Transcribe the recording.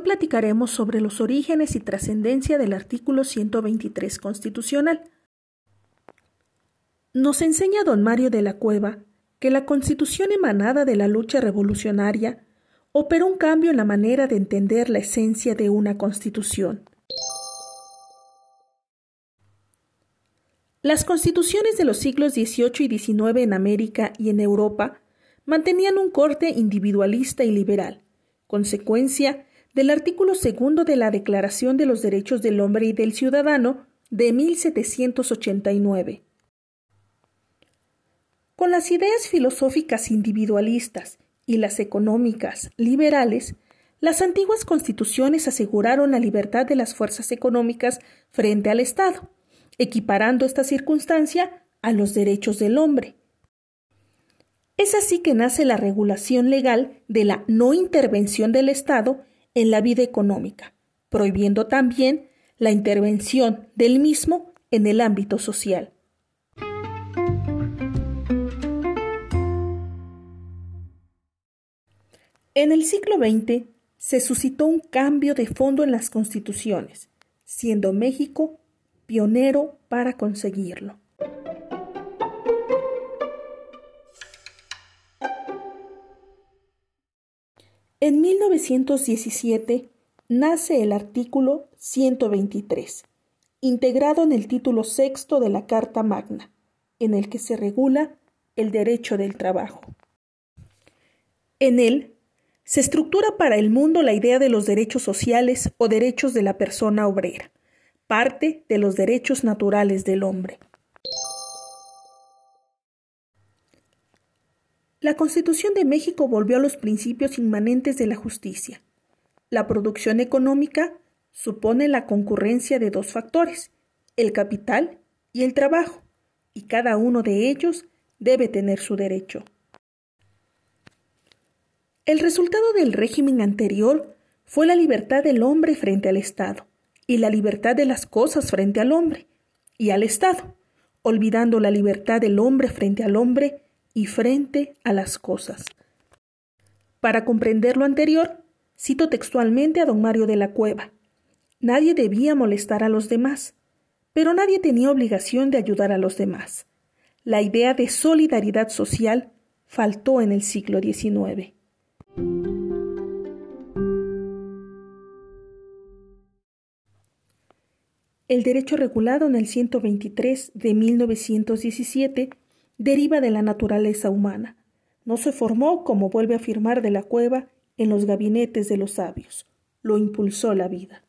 platicaremos sobre los orígenes y trascendencia del artículo 123 constitucional. Nos enseña don Mario de la Cueva que la constitución emanada de la lucha revolucionaria operó un cambio en la manera de entender la esencia de una constitución. Las constituciones de los siglos XVIII y XIX en América y en Europa mantenían un corte individualista y liberal, consecuencia del artículo segundo de la Declaración de los Derechos del Hombre y del Ciudadano de 1789. Con las ideas filosóficas individualistas y las económicas liberales, las antiguas constituciones aseguraron la libertad de las fuerzas económicas frente al Estado, equiparando esta circunstancia a los derechos del hombre. Es así que nace la regulación legal de la no intervención del Estado en la vida económica, prohibiendo también la intervención del mismo en el ámbito social. En el siglo XX se suscitó un cambio de fondo en las constituciones, siendo México pionero para conseguirlo. En 1917 nace el artículo 123, integrado en el título sexto de la Carta Magna, en el que se regula el derecho del trabajo. En él se estructura para el mundo la idea de los derechos sociales o derechos de la persona obrera, parte de los derechos naturales del hombre. La Constitución de México volvió a los principios inmanentes de la justicia. La producción económica supone la concurrencia de dos factores, el capital y el trabajo, y cada uno de ellos debe tener su derecho. El resultado del régimen anterior fue la libertad del hombre frente al Estado y la libertad de las cosas frente al hombre y al Estado, olvidando la libertad del hombre frente al hombre y frente a las cosas. Para comprender lo anterior, cito textualmente a don Mario de la Cueva. Nadie debía molestar a los demás, pero nadie tenía obligación de ayudar a los demás. La idea de solidaridad social faltó en el siglo XIX. El derecho regulado en el 123 de 1917 deriva de la naturaleza humana. No se formó, como vuelve a afirmar de la cueva, en los gabinetes de los sabios. Lo impulsó la vida.